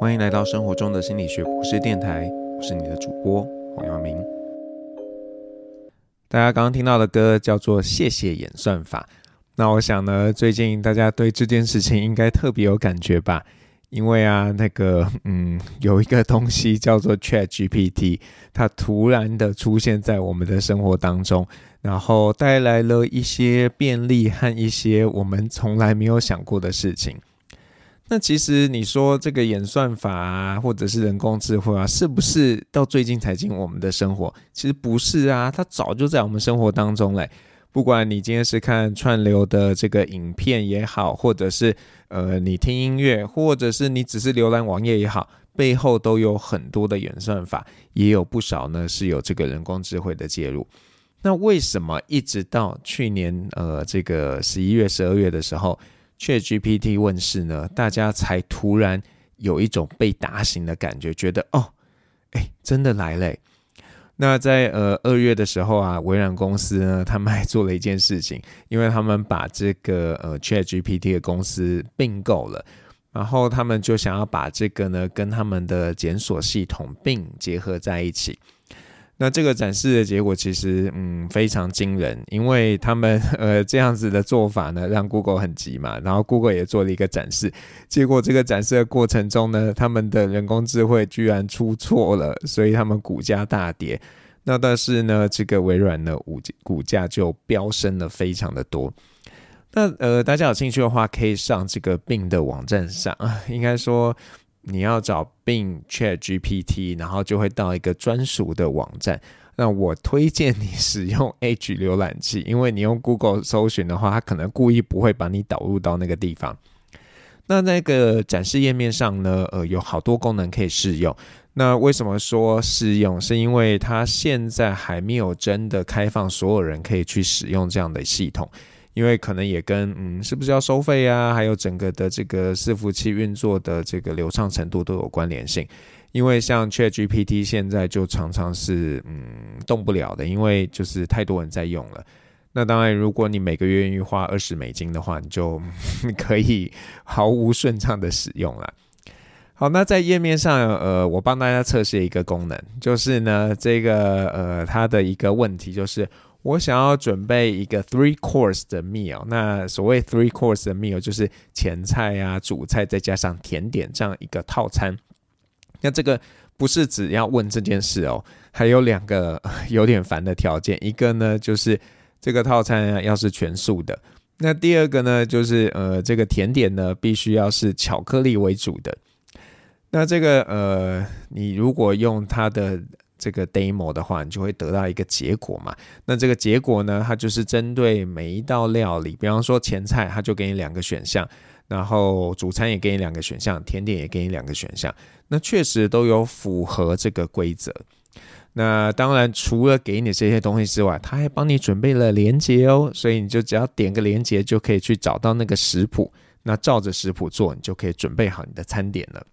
欢迎来到生活中的心理学博士电台，我是你的主播黄耀明。大家刚刚听到的歌叫做《谢谢演算法》。那我想呢，最近大家对这件事情应该特别有感觉吧？因为啊，那个嗯，有一个东西叫做 ChatGPT，它突然的出现在我们的生活当中，然后带来了一些便利和一些我们从来没有想过的事情。那其实你说这个演算法啊，或者是人工智慧啊，是不是到最近才进我们的生活？其实不是啊，它早就在我们生活当中嘞。不管你今天是看串流的这个影片也好，或者是呃你听音乐，或者是你只是浏览网页也好，背后都有很多的演算法，也有不少呢是有这个人工智慧的介入。那为什么一直到去年呃这个十一月、十二月的时候，ChatGPT 问世呢，大家才突然有一种被打醒的感觉，觉得哦，哎，真的来了。那在呃二月的时候啊，微软公司呢，他们还做了一件事情，因为他们把这个呃 ChatGPT 的公司并购了，然后他们就想要把这个呢跟他们的检索系统并结合在一起。那这个展示的结果其实嗯非常惊人，因为他们呃这样子的做法呢，让 Google 很急嘛，然后 Google 也做了一个展示，结果这个展示的过程中呢，他们的人工智慧居然出错了，所以他们股价大跌。那但是呢，这个微软的股股价就飙升了非常的多。那呃大家有兴趣的话，可以上这个病的网站上啊，应该说。你要找 Bing ChatGPT，然后就会到一个专属的网站。那我推荐你使用 Edge 浏览器，因为你用 Google 搜寻的话，它可能故意不会把你导入到那个地方。那那个展示页面上呢，呃，有好多功能可以试用。那为什么说试用？是因为它现在还没有真的开放所有人可以去使用这样的系统。因为可能也跟嗯，是不是要收费啊，还有整个的这个伺服器运作的这个流畅程度都有关联性。因为像 ChatGPT 现在就常常是嗯动不了的，因为就是太多人在用了。那当然，如果你每个月愿意花二十美金的话，你就 可以毫无顺畅的使用了。好，那在页面上，呃，我帮大家测试一个功能，就是呢，这个呃，它的一个问题就是。我想要准备一个 three course 的 meal，那所谓 three course 的 meal 就是前菜啊、主菜再加上甜点这样一个套餐。那这个不是只要问这件事哦，还有两个 有点烦的条件，一个呢就是这个套餐啊要是全素的，那第二个呢就是呃这个甜点呢必须要是巧克力为主的。那这个呃你如果用它的这个 demo 的话，你就会得到一个结果嘛。那这个结果呢，它就是针对每一道料理，比方说前菜，它就给你两个选项，然后主餐也给你两个选项，甜点也给你两个选项。那确实都有符合这个规则。那当然，除了给你这些东西之外，它还帮你准备了连接哦，所以你就只要点个连接，就可以去找到那个食谱。那照着食谱做，你就可以准备好你的餐点了。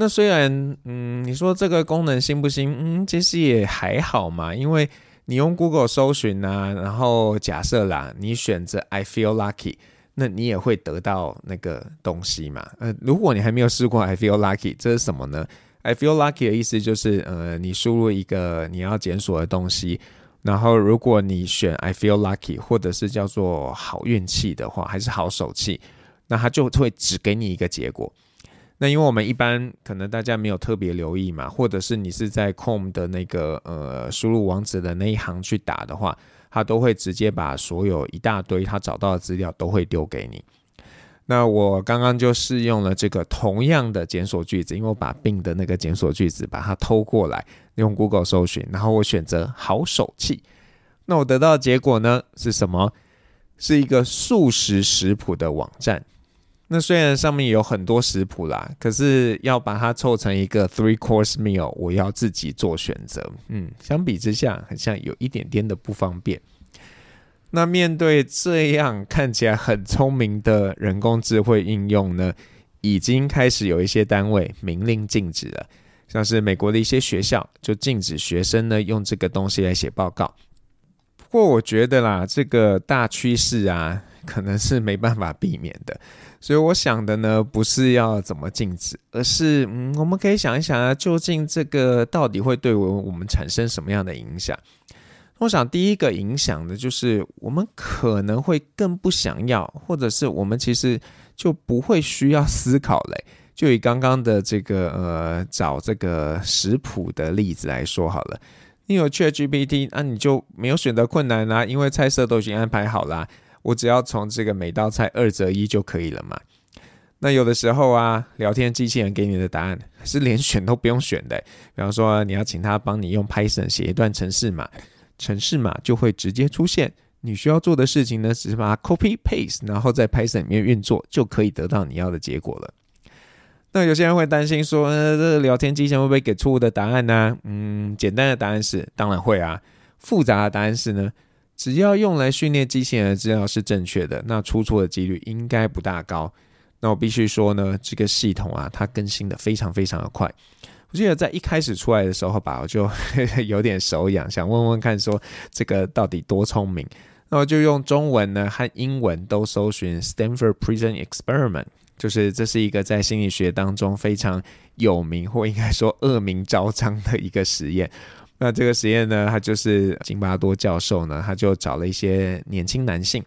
那虽然，嗯，你说这个功能新不新？嗯，其实也还好嘛，因为你用 Google 搜寻啊，然后假设啦，你选择 I feel lucky，那你也会得到那个东西嘛。呃，如果你还没有试过 I feel lucky，这是什么呢？I feel lucky 的意思就是，呃，你输入一个你要检索的东西，然后如果你选 I feel lucky，或者是叫做好运气的话，还是好手气，那它就会只给你一个结果。那因为我们一般可能大家没有特别留意嘛，或者是你是在 COM 的那个呃输入网址的那一行去打的话，它都会直接把所有一大堆他找到的资料都会丢给你。那我刚刚就试用了这个同样的检索句子，因为我把病的那个检索句子把它偷过来，用 Google 搜寻，然后我选择好手气，那我得到的结果呢是什么？是一个素食食谱的网站。那虽然上面有很多食谱啦，可是要把它凑成一个 three course meal，我要自己做选择。嗯，相比之下，好像有一点点的不方便。那面对这样看起来很聪明的人工智慧应用呢，已经开始有一些单位明令禁止了，像是美国的一些学校就禁止学生呢用这个东西来写报告。不过我觉得啦，这个大趋势啊。可能是没办法避免的。所以我想的呢，不是要怎么禁止，而是嗯，我们可以想一想啊，究竟这个到底会对我我们产生什么样的影响？我想第一个影响的就是我们可能会更不想要，或者是我们其实就不会需要思考嘞。就以刚刚的这个呃找这个食谱的例子来说好了，你有 ChatGPT，那、你就没有选择困难啦，因为菜色都已经安排好啦，我只要从这个每道菜二择一就可以了嘛。那有的时候啊，聊天机器人给你的答案是连选都不用选的，比方说你要请他帮你用 Python 写一段程式码，程式码就会直接出现，你需要做的事情呢，只是把它 copy paste，然后在 Python 里面运作，就可以得到你要的结果了。那有些人会担心说，呃，这个聊天机器人会不会给错误的答案呢？嗯，简单的答案是，当然会啊。复杂的答案是呢，只要用来训练机器人的资料是正确的，那出错的几率应该不大高。那我必须说呢，这个系统啊，它更新的非常非常的快。我记得在一开始出来的时候吧，我就 有点手痒，想问问看说这个到底多聪明。那我就用中文呢和英文都搜寻 Stanford Prison Experiment。就是这是一个在心理学当中非常有名，或应该说恶名昭彰的一个实验。那这个实验呢，他就是金巴多教授呢，他就找了一些年轻男性，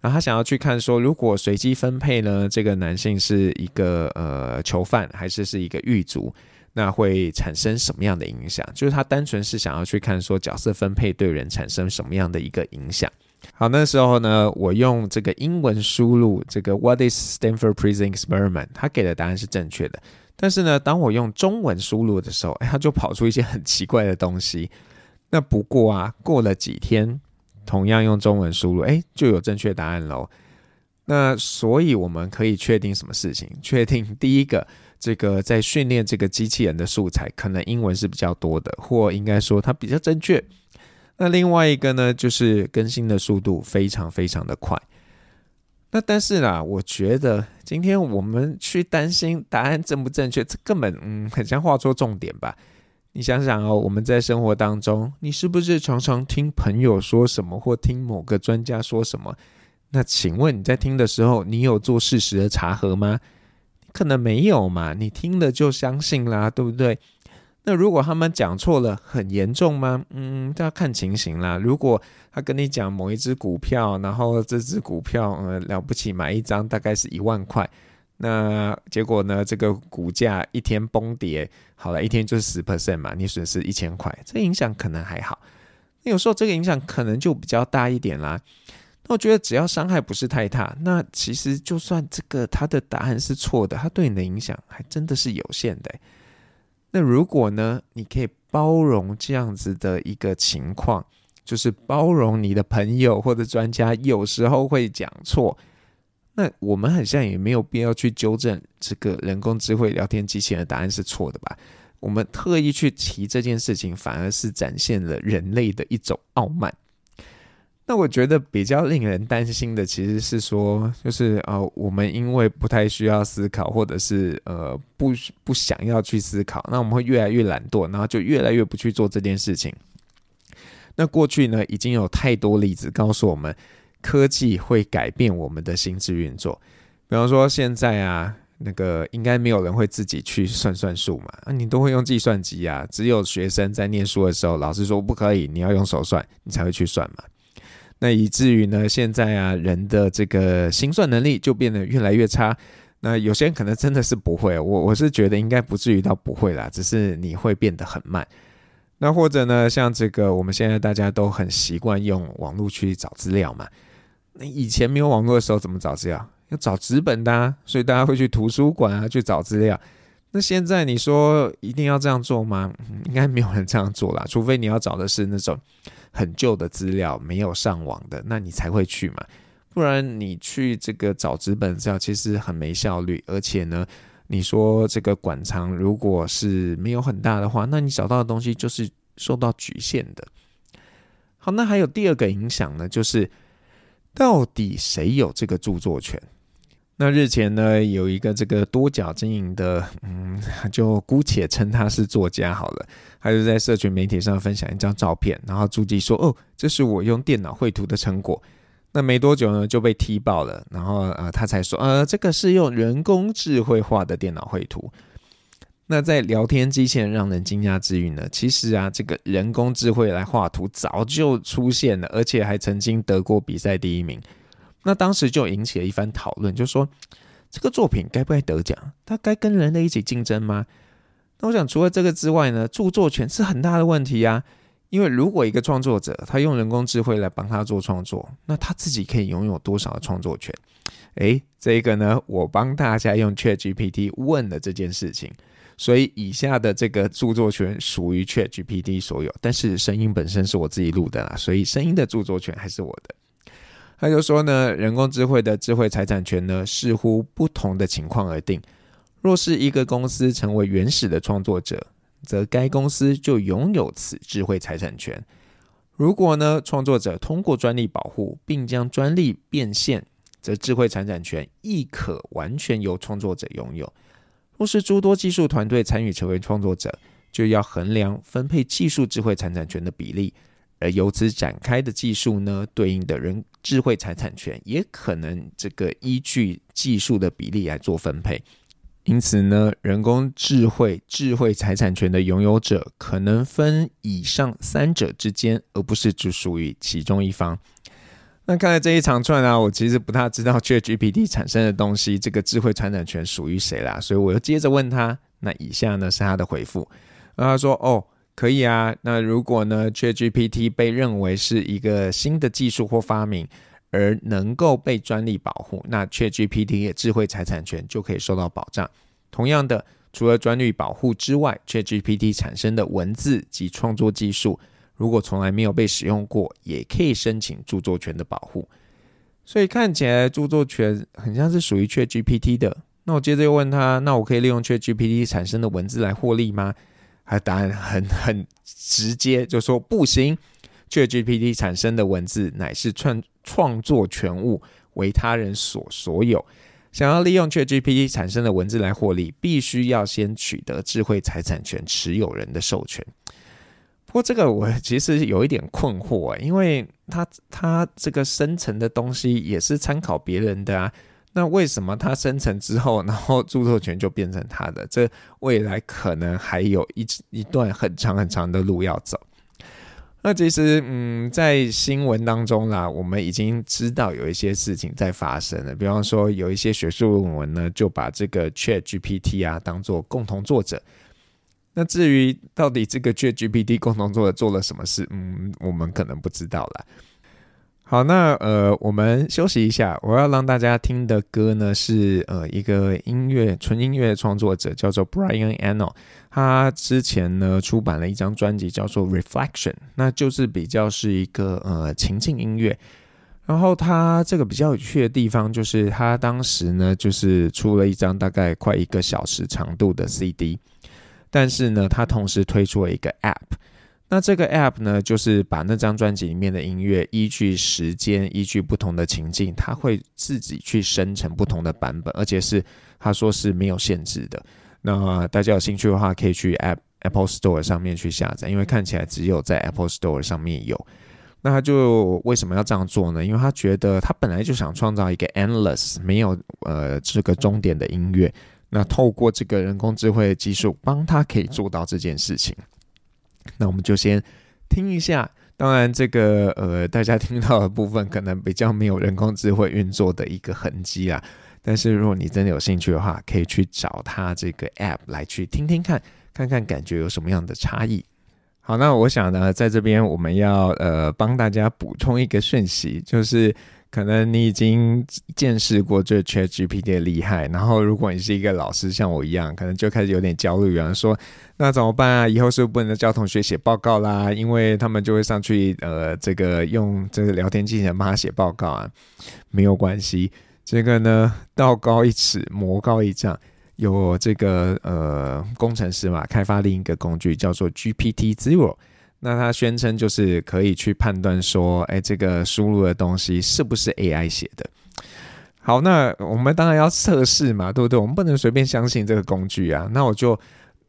然后他想要去看说，如果随机分配呢，这个男性是一个呃囚犯，还是是一个狱卒，那会产生什么样的影响？就是他单纯是想要去看说，角色分配对人产生什么样的一个影响。好，那时候呢，我用这个英文输入这个 What is Stanford Prison Experiment？他给的答案是正确的。但是呢，当我用中文输入的时候，哎，它就跑出一些很奇怪的东西。那不过啊，过了几天，同样用中文输入，哎，就有正确答案喽。那所以我们可以确定什么事情？确定第一个，这个在训练这个机器人的素材，可能英文是比较多的，或应该说它比较正确。那另外一个呢，就是更新的速度非常非常的快。那但是啦，我觉得今天我们去担心答案正不正确，这根本嗯很像画错重点吧？你想想哦，我们在生活当中，你是不是常常听朋友说什么，或听某个专家说什么？那请问你在听的时候，你有做事实的查核吗？可能没有嘛，你听了就相信啦，对不对？那如果他们讲错了，很严重吗？嗯，这要看情形啦。如果他跟你讲某一只股票，然后这只股票，呃，了不起买一张大概是一万块，那结果呢，这个股价一天崩跌，好了，一天就是十 percent 嘛，你损失一千块，这影响可能还好。那有时候这个影响可能就比较大一点啦。那我觉得只要伤害不是太大，那其实就算这个他的答案是错的，他对你的影响还真的是有限的。那如果呢，你可以包容这样子的一个情况，就是包容你的朋友或者专家有时候会讲错，那我们好像也没有必要去纠正这个人工智慧聊天机器人的答案是错的吧？我们特意去提这件事情，反而是展现了人类的一种傲慢。那我觉得比较令人担心的，其实是说，就是呃，我们因为不太需要思考，或者是呃不不想要去思考，那我们会越来越懒惰，然后就越来越不去做这件事情。那过去呢，已经有太多例子告诉我们，科技会改变我们的心智运作。比方说，现在啊，那个应该没有人会自己去算算数嘛，啊，你都会用计算机啊，只有学生在念书的时候，老师说不可以，你要用手算，你才会去算嘛。那以至于呢，现在啊，人的这个心算能力就变得越来越差。那有些人可能真的是不会，我我是觉得应该不至于到不会啦，只是你会变得很慢。那或者呢，像这个我们现在大家都很习惯用网络去找资料嘛。那以前没有网络的时候怎么找资料？要找纸本的啊，所以大家会去图书馆啊去找资料。那现在你说一定要这样做吗？应该没有人这样做啦，除非你要找的是那种。很旧的资料没有上网的，那你才会去嘛，不然你去这个找纸本资料其实很没效率，而且呢，你说这个馆藏如果是没有很大的话，那你找到的东西就是受到局限的。好，那还有第二个影响呢，就是到底谁有这个著作权？那日前呢，有一个这个多角经营的，嗯，就姑且称他是作家好了。他就在社群媒体上分享一张照片，然后朱记说：“哦，这是我用电脑绘图的成果。”那没多久呢，就被踢爆了。然后呃，他才说，呃，这个是用人工智慧画的电脑绘图。那在聊天机器人让人惊讶之余呢，其实啊，这个人工智慧来画图早就出现了，而且还曾经得过比赛第一名。那当时就引起了一番讨论，就说这个作品该不该得奖？它该跟人类一起竞争吗？那我想，除了这个之外呢，著作权是很大的问题啊。因为如果一个创作者他用人工智慧来帮他做创作，那他自己可以拥有多少的创作权？诶，这个呢，我帮大家用 ChatGPT 问了这件事情。所以以下的这个著作权属于 ChatGPT 所有，但是声音本身是我自己录的啦，所以声音的著作权还是我的。他就说呢，人工智慧的智慧财产权呢，视乎不同的情况而定。若是一个公司成为原始的创作者，则该公司就拥有此智慧财产权。如果呢，创作者通过专利保护，并将专利变现，则智慧财产权亦可完全由创作者拥有。若是诸多技术团队参与成为创作者，就要衡量分配技术智慧财产权的比例，由此展开的技术呢，对应的人智慧财产权也可能这个依据技术的比例来做分配。因此呢，人工智慧智慧财产权的拥有者可能分以上三者之间，而不是只属于其中一方。那看来这一长串啊，我其实不太知道 ChatGPT 产生的东西，这个智慧财产权属于谁啦？所以我又接着问他。那以下呢是他的回复。那他说：“哦，可以啊。那如果呢 ChatGPT 被认为是一个新的技术或发明，而能够被专利保护，那 ChatGPT 的智慧财产权就可以受到保障。同样的，除了专利保护之外，ChatGPT 产生的文字及创作技术。”如果从来没有被使用过，也可以申请著作权的保护。所以看起来著作权很像是属于 ChatGPT 的。那我接着又问他：那我可以利用 ChatGPT 产生的文字来获利吗？他答案很很直接，就说不行。ChatGPT 产生的文字乃是创创作权物，为他人所所有。想要利用 ChatGPT 产生的文字来获利，必须要先取得智慧财产权持有人的授权。不过这个我其实有一点困惑，因为他他这个生成的东西也是参考别人的啊，那为什么他生成之后，然后著作权就变成他的？这未来可能还有一一段很长很长的路要走。那其实，嗯，在新闻当中啦，我们已经知道有一些事情在发生了，比方说有一些学术论文呢，就把这个 ChatGPT 啊当做共同作者。那至于到底这个 ChatGPT 共同作者做了什么事，嗯，我们可能不知道啦。好，那呃，我们休息一下。我要让大家听的歌呢是呃一个音乐纯音乐创作者叫做 Brian Eno，他之前呢出版了一张专辑叫做 Reflection，那就是比较是一个呃情境音乐。然后他这个比较有趣的地方就是他当时呢就是出了一张大概快一个小时长度的 CD。但是呢，他同时推出了一个 App，那这个 App 呢，就是把那张专辑里面的音乐依据时间、依据不同的情境，它会自己去生成不同的版本，而且是他说是没有限制的。那大家有兴趣的话，可以去 App Apple Store 上面去下载，因为看起来只有在 Apple Store 上面有。那他就为什么要这样做呢？因为他觉得他本来就想创造一个 endless 没有呃这个终点的音乐。那透过这个人工智慧的技术，帮他可以做到这件事情。那我们就先听一下。当然，这个呃，大家听到的部分可能比较没有人工智慧运作的一个痕迹啊。但是，如果你真的有兴趣的话，可以去找他这个 App 来去听听看，看看感觉有什么样的差异。好，那我想呢，在这边我们要呃帮大家补充一个讯息，就是。可能你已经见识过这 ChatGPT 的厉害，然后如果你是一个老师，像我一样，可能就开始有点焦虑，有人说那怎么办啊？以后是不是不能教同学写报告啦？因为他们就会上去呃，这个用这个聊天机器人帮他写报告啊。没有关系，这个呢，道高一尺，魔高一丈，有这个呃工程师嘛，开发另一个工具叫做 GPT Zero。那他宣称就是可以去判断说，哎，这个输入的东西是不是 AI 写的？好，那我们当然要测试嘛，对不对？我们不能随便相信这个工具啊。那我就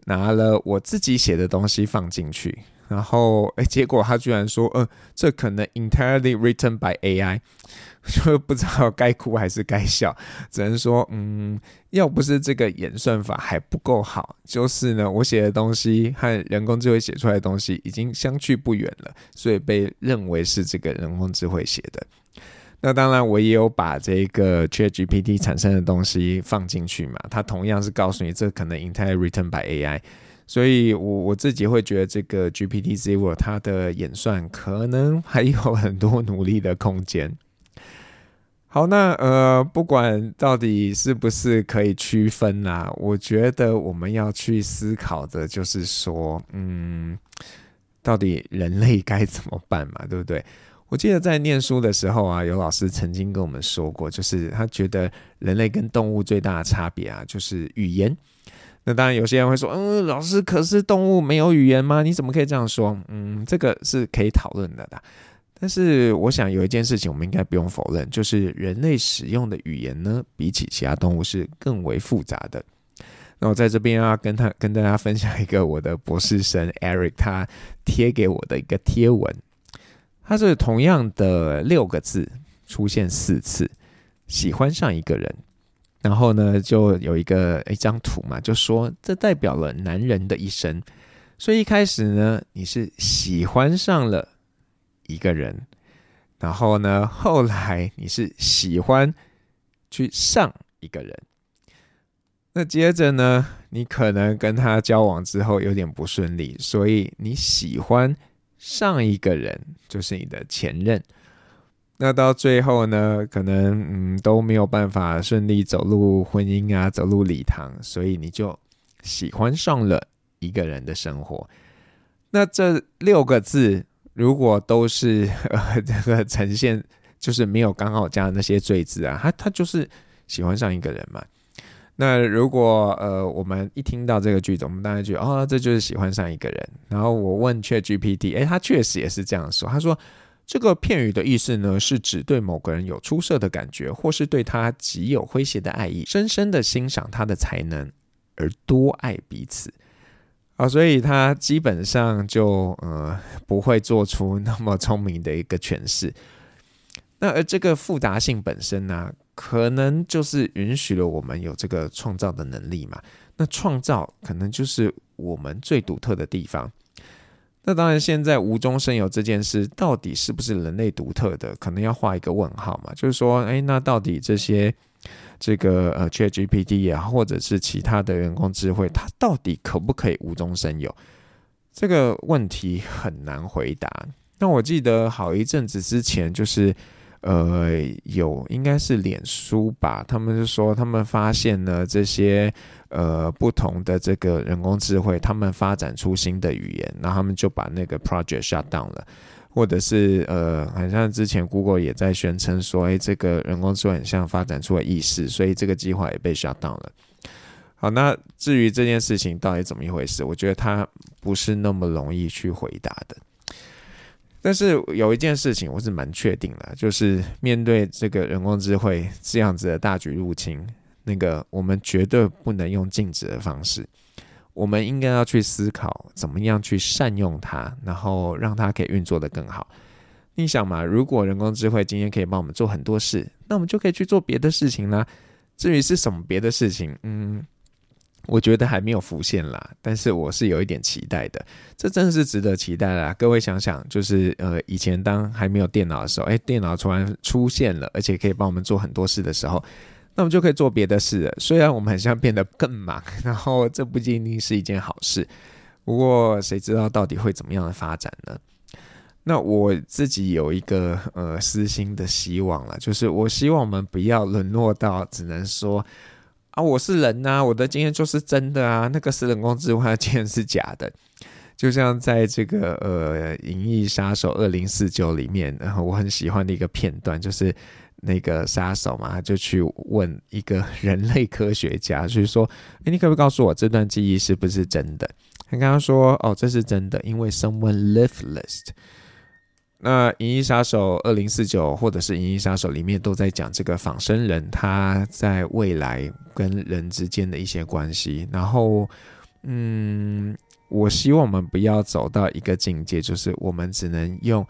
拿了我自己写的东西放进去，然后哎，结果他居然说，呃，这可能 entirely written by AI，就不知道该哭还是该笑，只能说，嗯，要不是这个演算法还不够好，就是呢，我写的东西和人工智慧写出来的东西已经相去不远了，所以被认为是这个人工智慧写的。那当然，我也有把这个 ChatGPT 产生的东西放进去嘛，它同样是告诉你，这可能 entirely written by AI。所以我，我自己会觉得这个 GPT Zero 它的演算可能还有很多努力的空间。好，那呃，不管到底是不是可以区分啦、我觉得我们要去思考的就是说，嗯，到底人类该怎么办嘛，对不对？我记得在念书的时候啊，有老师曾经跟我们说过，就是他觉得人类跟动物最大的差别啊，就是语言。那当然，有些人会说：“嗯，老师，可是动物没有语言吗？你怎么可以这样说？”嗯，这个是可以讨论的的。但是，我想有一件事情我们应该不用否认，就是人类使用的语言呢，比起其他动物是更为复杂的。那我在这边要跟他跟大家分享一个我的博士生 Eric 他贴给我的一个贴文，他是同样的六个字出现四次，喜欢上一个人。然后呢，就有一个一张图嘛，就说这代表了男人的一生。所以一开始呢，你是喜欢上了一个人，然后呢，后来你是喜欢去上一个人。那接着呢，你可能跟他交往之后有点不顺利，所以你喜欢上一个人，就是你的前任。那到最后呢，可能嗯都没有办法顺利走入婚姻啊，走入礼堂，所以你就喜欢上了一个人的生活。那这六个字如果都是呃这个呈现，就是没有刚好加那些赘字啊，他他就是喜欢上一个人嘛。那如果呃我们一听到这个句子，我们当然觉得哦，这就是喜欢上一个人。然后我问 ChatGPT，诶，他确实也是这样说，他说。这个片语的意思呢，是指对某个人有出色的感觉，或是对他极有诙谐的爱意，深深的欣赏他的才能，而多爱彼此。啊，所以他基本上就呃不会做出那么聪明的一个诠释。那而这个复杂性本身呢，可能就是允许了我们有这个创造的能力嘛。那创造可能就是我们最独特的地方。那当然，现在无中生有这件事到底是不是人类独特的，可能要画一个问号嘛？就是说，哎，那到底这些这个呃，ChatGPT 也好，或者是其他的人工智慧，它到底可不可以无中生有？这个问题很难回答。那我记得好一阵子之前，就是。呃，有应该是脸书吧？他们是说他们发现了这些呃不同的这个人工智慧，他们发展出新的语言，然后他们就把那个 project shut down 了，或者是呃，好像之前 Google 也在宣称说，哎，这个人工智慧很像发展出了意识，所以这个计划也被 shut down 了。好，那至于这件事情到底怎么一回事，我觉得它不是那么容易去回答的。但是有一件事情我是蛮确定的，就是面对这个人工智慧这样子的大举入侵，那个我们绝对不能用静止的方式，我们应该要去思考怎么样去善用它，然后让它可以运作得更好。你想嘛，如果人工智慧今天可以帮我们做很多事，那我们就可以去做别的事情啦。至于是什么别的事情，嗯。我觉得还没有浮现啦，但是我是有一点期待的，这真的是值得期待啦。各位想想，就是呃，以前当还没有电脑的时候，哎，电脑突然出现了，而且可以帮我们做很多事的时候，那我们就可以做别的事了。虽然我们很像变得更忙，然后这不仅仅是一件好事，不过谁知道到底会怎么样的发展呢？那我自己有一个呃私心的希望了，就是我希望我们不要沦落到只能说。啊，我是人呐、我的经验就是真的啊，那个是人工智慧的经验是假的。就像在这个呃《银翼杀手二零四九》里面，然后我很喜欢的一个片段，就是那个杀手嘛，就去问一个人类科学家，就是说，哎，你可不可以告诉我这段记忆是不是真的？他刚刚说，哦，这是真的，因为 someone left list。那《银翼杀手二零四九》或者是《银翼杀手》里面都在讲这个仿生人他在未来跟人之间的一些关系。然后，嗯，我希望我们不要走到一个境界，就是我们只能用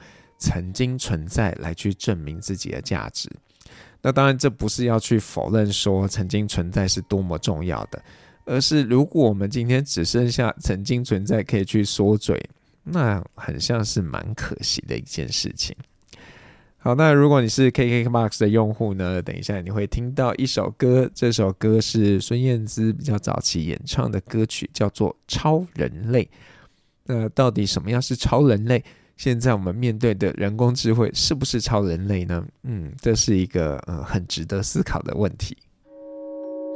曾经存在来去证明自己的价值。那当然，这不是要去否认说曾经存在是多么重要的，而是如果我们今天只剩下曾经存在可以去说嘴，那很像是蛮可惜的一件事情。好，那如果你是 KKBOX 的用户呢，等一下你会听到一首歌，这首歌是孙燕姿比较早期演唱的歌曲，叫做《超人类》。那到底什么样是超人类？现在我们面对的人工智慧是不是超人类呢？嗯，这是一个呃很值得思考的问题。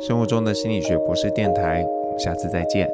生活中的心理学博士电台，我们下次再见。